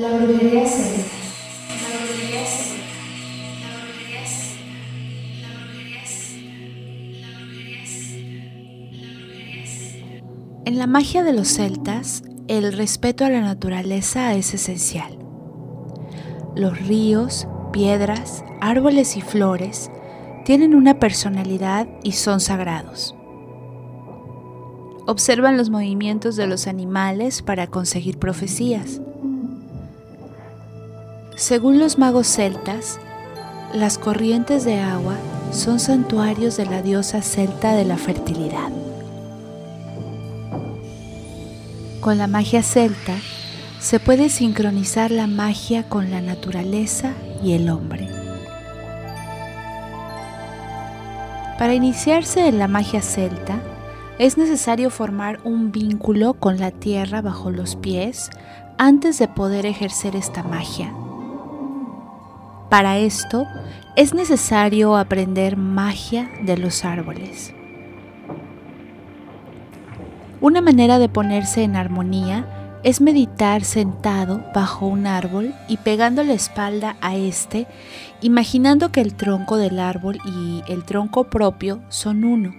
La brujería celta. La brujería celta. La brujería celta. La brujería celta. La brujería celta. La brujería celta. En la magia de los celtas, el respeto a la naturaleza es esencial. Los ríos, piedras, árboles y flores tienen una personalidad y son sagrados. Observan los movimientos de los animales para conseguir profecías. Según los magos celtas, las corrientes de agua son santuarios de la diosa celta de la fertilidad. Con la magia celta se puede sincronizar la magia con la naturaleza y el hombre. Para iniciarse en la magia celta, es necesario formar un vínculo con la tierra bajo los pies antes de poder ejercer esta magia. Para esto es necesario aprender magia de los árboles. Una manera de ponerse en armonía es meditar sentado bajo un árbol y pegando la espalda a este, imaginando que el tronco del árbol y el tronco propio son uno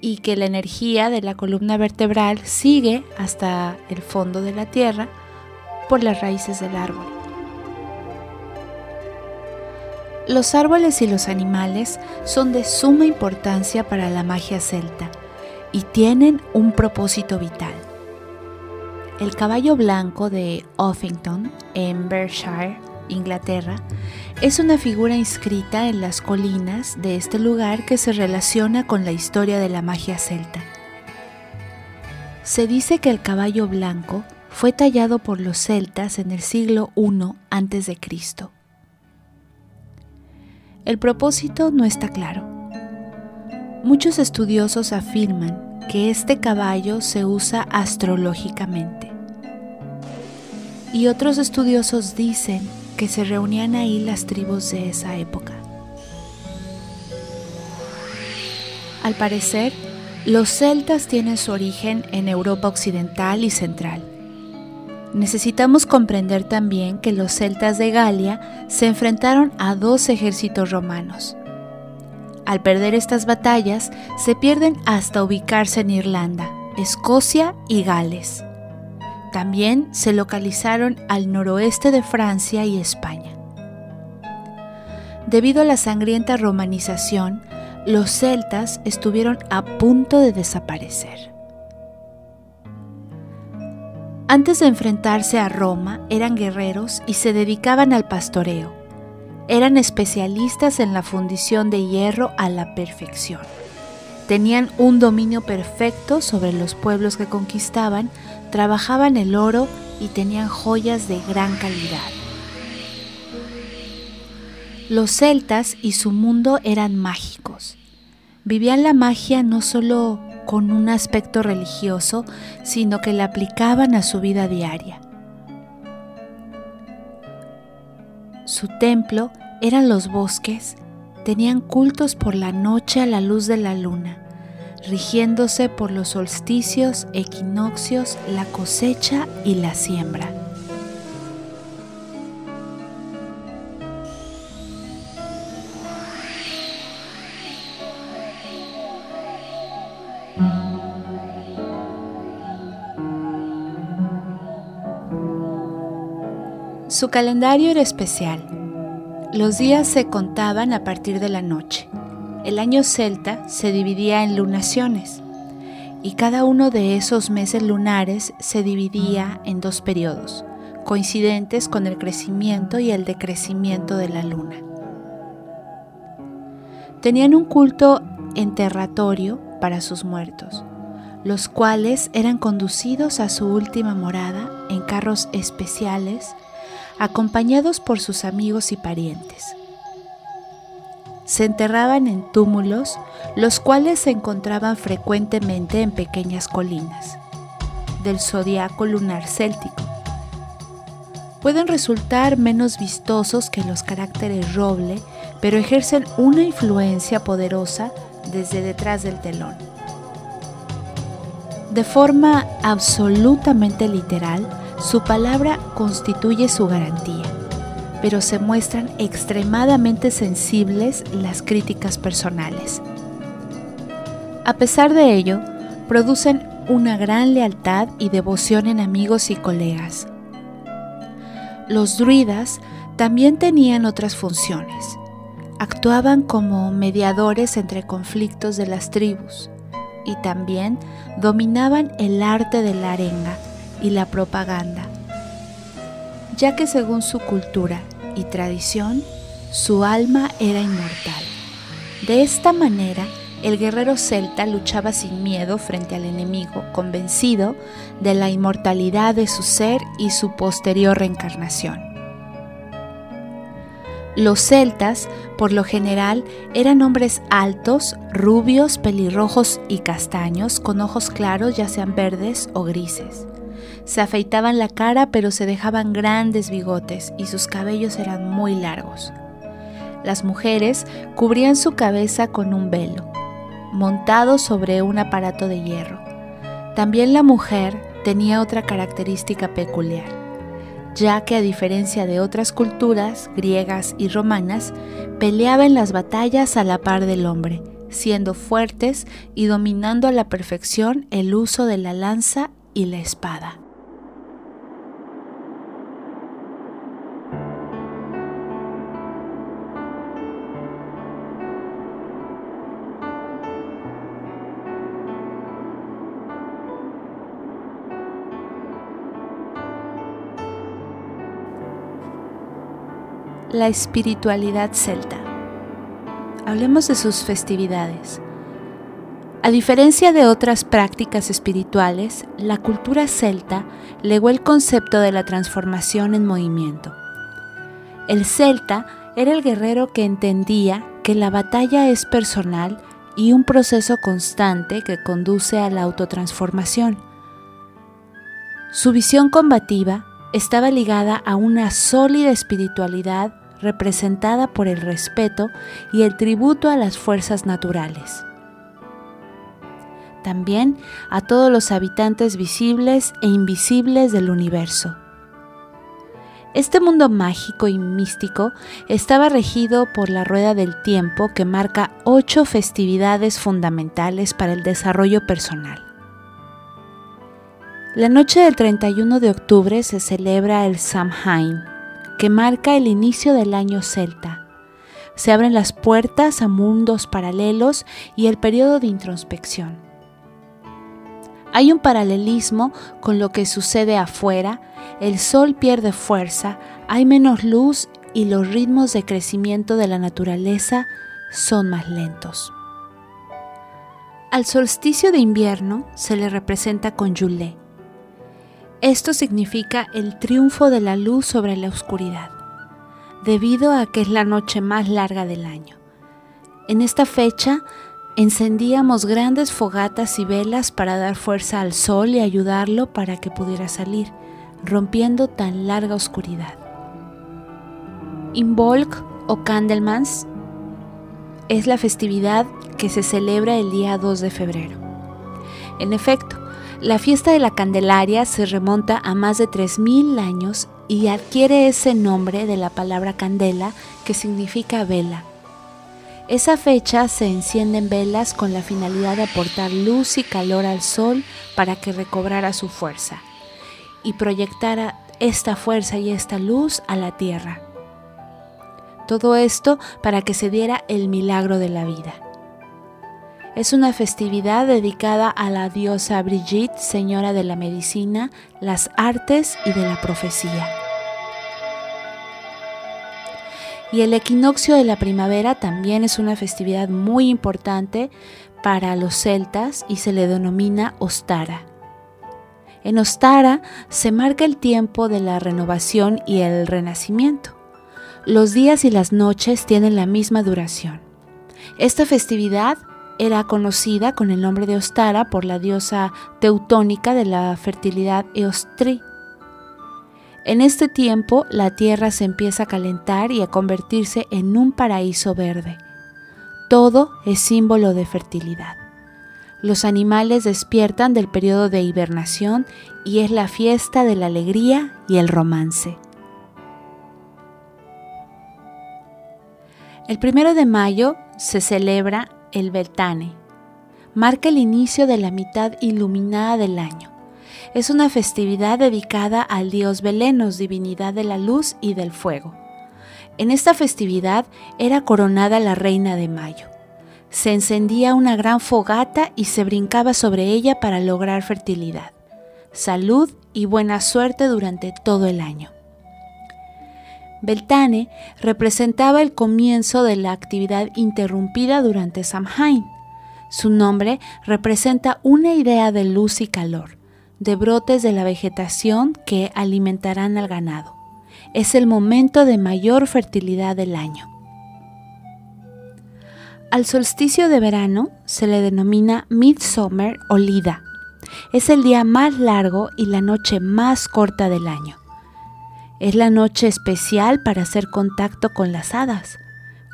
y que la energía de la columna vertebral sigue hasta el fondo de la tierra por las raíces del árbol. Los árboles y los animales son de suma importancia para la magia celta y tienen un propósito vital. El caballo blanco de Uffington, en Berkshire, Inglaterra, es una figura inscrita en las colinas de este lugar que se relaciona con la historia de la magia celta. Se dice que el caballo blanco fue tallado por los celtas en el siglo I a.C. El propósito no está claro. Muchos estudiosos afirman que este caballo se usa astrológicamente. Y otros estudiosos dicen que se reunían ahí las tribus de esa época. Al parecer, los celtas tienen su origen en Europa occidental y central necesitamos comprender también que los celtas de Galia se enfrentaron a dos ejércitos romanos. Al perder estas batallas, se pierden hasta ubicarse en Irlanda, Escocia y Gales. También se localizaron al noroeste de Francia y España. Debido a la sangrienta romanización, los celtas estuvieron a punto de desaparecer. Antes de enfrentarse a Roma, eran guerreros y se dedicaban al pastoreo. Eran especialistas en la fundición de hierro a la perfección. Tenían un dominio perfecto sobre los pueblos que conquistaban, trabajaban el oro y tenían joyas de gran calidad. Los celtas y su mundo eran mágicos. Vivían la magia no solo con un aspecto religioso, sino que la aplicaban a su vida diaria. Su templo eran los bosques, tenían cultos por la noche a la luz de la luna, rigiéndose por los solsticios, equinoccios, la cosecha y la siembra. Su calendario era especial. Los días se contaban a partir de la noche. El año celta se dividía en lunaciones y cada uno de esos meses lunares se dividía en dos periodos, coincidentes con el crecimiento y el decrecimiento de la luna. Tenían un culto enterratorio para sus muertos, los cuales eran conducidos a su última morada en carros especiales acompañados por sus amigos y parientes. Se enterraban en túmulos, los cuales se encontraban frecuentemente en pequeñas colinas del zodiaco lunar céltico. Pueden resultar menos vistosos que los caracteres roble, pero ejercen una influencia poderosa desde detrás del telón. De forma absolutamente literal, su palabra constituye su garantía, pero se muestran extremadamente sensibles las críticas personales. A pesar de ello, producen una gran lealtad y devoción en amigos y colegas. Los druidas también tenían otras funciones. Actuaban como mediadores entre conflictos de las tribus y también dominaban el arte de la arenga y la propaganda, ya que según su cultura y tradición, su alma era inmortal. De esta manera, el guerrero celta luchaba sin miedo frente al enemigo, convencido de la inmortalidad de su ser y su posterior reencarnación. Los celtas, por lo general, eran hombres altos, rubios, pelirrojos y castaños, con ojos claros, ya sean verdes o grises. Se afeitaban la cara, pero se dejaban grandes bigotes y sus cabellos eran muy largos. Las mujeres cubrían su cabeza con un velo, montado sobre un aparato de hierro. También la mujer tenía otra característica peculiar, ya que a diferencia de otras culturas griegas y romanas, peleaba en las batallas a la par del hombre, siendo fuertes y dominando a la perfección el uso de la lanza y la espada. La espiritualidad celta. Hablemos de sus festividades. A diferencia de otras prácticas espirituales, la cultura celta legó el concepto de la transformación en movimiento. El celta era el guerrero que entendía que la batalla es personal y un proceso constante que conduce a la autotransformación. Su visión combativa estaba ligada a una sólida espiritualidad representada por el respeto y el tributo a las fuerzas naturales. También a todos los habitantes visibles e invisibles del universo. Este mundo mágico y místico estaba regido por la rueda del tiempo que marca ocho festividades fundamentales para el desarrollo personal. La noche del 31 de octubre se celebra el Samhain, que marca el inicio del año celta. Se abren las puertas a mundos paralelos y el periodo de introspección. Hay un paralelismo con lo que sucede afuera, el sol pierde fuerza, hay menos luz y los ritmos de crecimiento de la naturaleza son más lentos. Al solsticio de invierno se le representa con Yule, esto significa el triunfo de la luz sobre la oscuridad, debido a que es la noche más larga del año. En esta fecha encendíamos grandes fogatas y velas para dar fuerza al sol y ayudarlo para que pudiera salir, rompiendo tan larga oscuridad. Involk o Candlemans es la festividad que se celebra el día 2 de febrero. En efecto, la fiesta de la Candelaria se remonta a más de 3.000 años y adquiere ese nombre de la palabra candela que significa vela. Esa fecha se encienden velas con la finalidad de aportar luz y calor al sol para que recobrara su fuerza y proyectara esta fuerza y esta luz a la tierra. Todo esto para que se diera el milagro de la vida. Es una festividad dedicada a la diosa Brigitte, señora de la medicina, las artes y de la profecía. Y el equinoccio de la primavera también es una festividad muy importante para los celtas y se le denomina Ostara. En Ostara se marca el tiempo de la renovación y el renacimiento. Los días y las noches tienen la misma duración. Esta festividad era conocida con el nombre de Ostara por la diosa teutónica de la fertilidad Eostri. En este tiempo la tierra se empieza a calentar y a convertirse en un paraíso verde. Todo es símbolo de fertilidad. los animales despiertan del periodo de hibernación y es la fiesta de la alegría y el romance. El primero de mayo se celebra el Beltane. Marca el inicio de la mitad iluminada del año. Es una festividad dedicada al dios Belenos, divinidad de la luz y del fuego. En esta festividad era coronada la reina de mayo se encendía una gran fogata y se brincaba sobre ella para lograr fertilidad, salud y buena suerte durante todo el año. Beltane representaba el comienzo de la actividad interrumpida durante Samhain. Su nombre representa una idea de luz y calor, de brotes de la vegetación que alimentarán al ganado. Es el momento de mayor fertilidad del año. Al solsticio de verano se le denomina Midsummer o Lida. Es el día más largo y la noche más corta del año. Es la noche especial para hacer contacto con las hadas.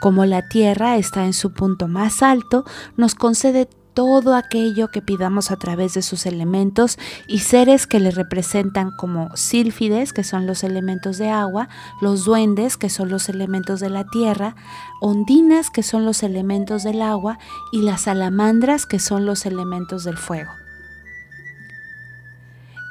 Como la Tierra está en su punto más alto, nos concede todo aquello que pidamos a través de sus elementos y seres que le representan como sílfides, que son los elementos de agua, los duendes, que son los elementos de la tierra, ondinas, que son los elementos del agua, y las salamandras, que son los elementos del fuego.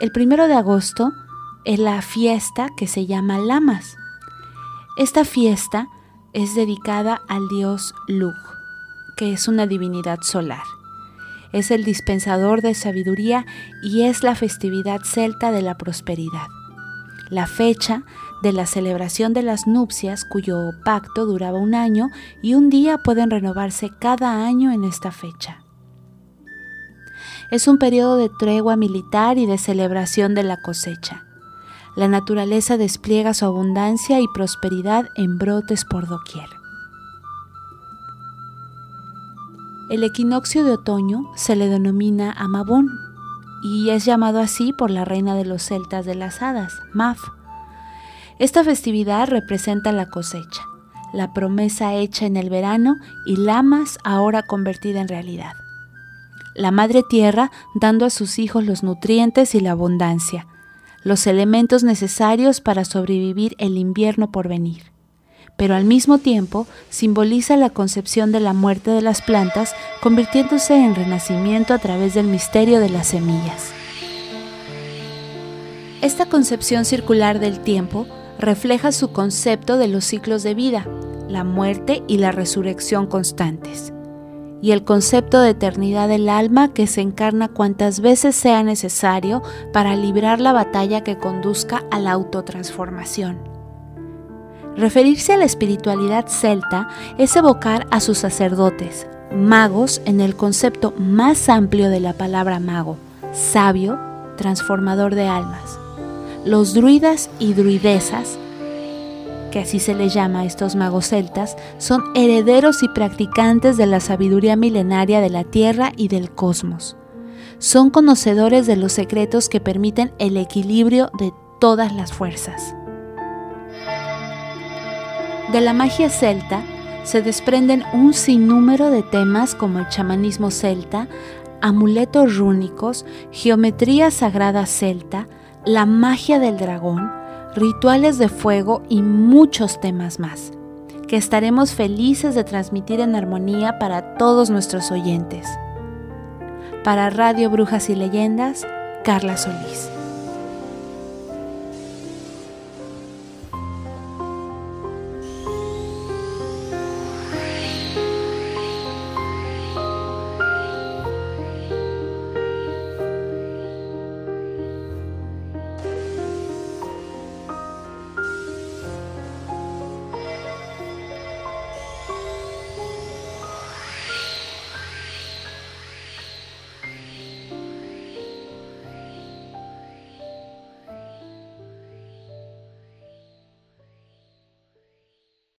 El primero de agosto es la fiesta que se llama Lamas. Esta fiesta es dedicada al dios Lug, que es una divinidad solar es el dispensador de sabiduría y es la festividad celta de la prosperidad. La fecha de la celebración de las nupcias, cuyo pacto duraba un año y un día pueden renovarse cada año en esta fecha. Es un periodo de tregua militar y de celebración de la cosecha. La naturaleza despliega su abundancia y prosperidad en brotes por doquier. El equinoccio de otoño se le denomina Amabón y es llamado así por la reina de los celtas de las hadas, Maf. Esta festividad representa la cosecha, la promesa hecha en el verano y Lamas ahora convertida en realidad. La Madre Tierra dando a sus hijos los nutrientes y la abundancia, los elementos necesarios para sobrevivir el invierno por venir pero al mismo tiempo simboliza la concepción de la muerte de las plantas, convirtiéndose en renacimiento a través del misterio de las semillas. Esta concepción circular del tiempo refleja su concepto de los ciclos de vida, la muerte y la resurrección constantes, y el concepto de eternidad del alma que se encarna cuantas veces sea necesario para librar la batalla que conduzca a la autotransformación. Referirse a la espiritualidad celta es evocar a sus sacerdotes, magos en el concepto más amplio de la palabra mago, sabio, transformador de almas. Los druidas y druidesas, que así se les llama a estos magos celtas, son herederos y practicantes de la sabiduría milenaria de la tierra y del cosmos. Son conocedores de los secretos que permiten el equilibrio de todas las fuerzas. De la magia celta se desprenden un sinnúmero de temas como el chamanismo celta, amuletos rúnicos, geometría sagrada celta, la magia del dragón, rituales de fuego y muchos temas más, que estaremos felices de transmitir en armonía para todos nuestros oyentes. Para Radio Brujas y Leyendas, Carla Solís.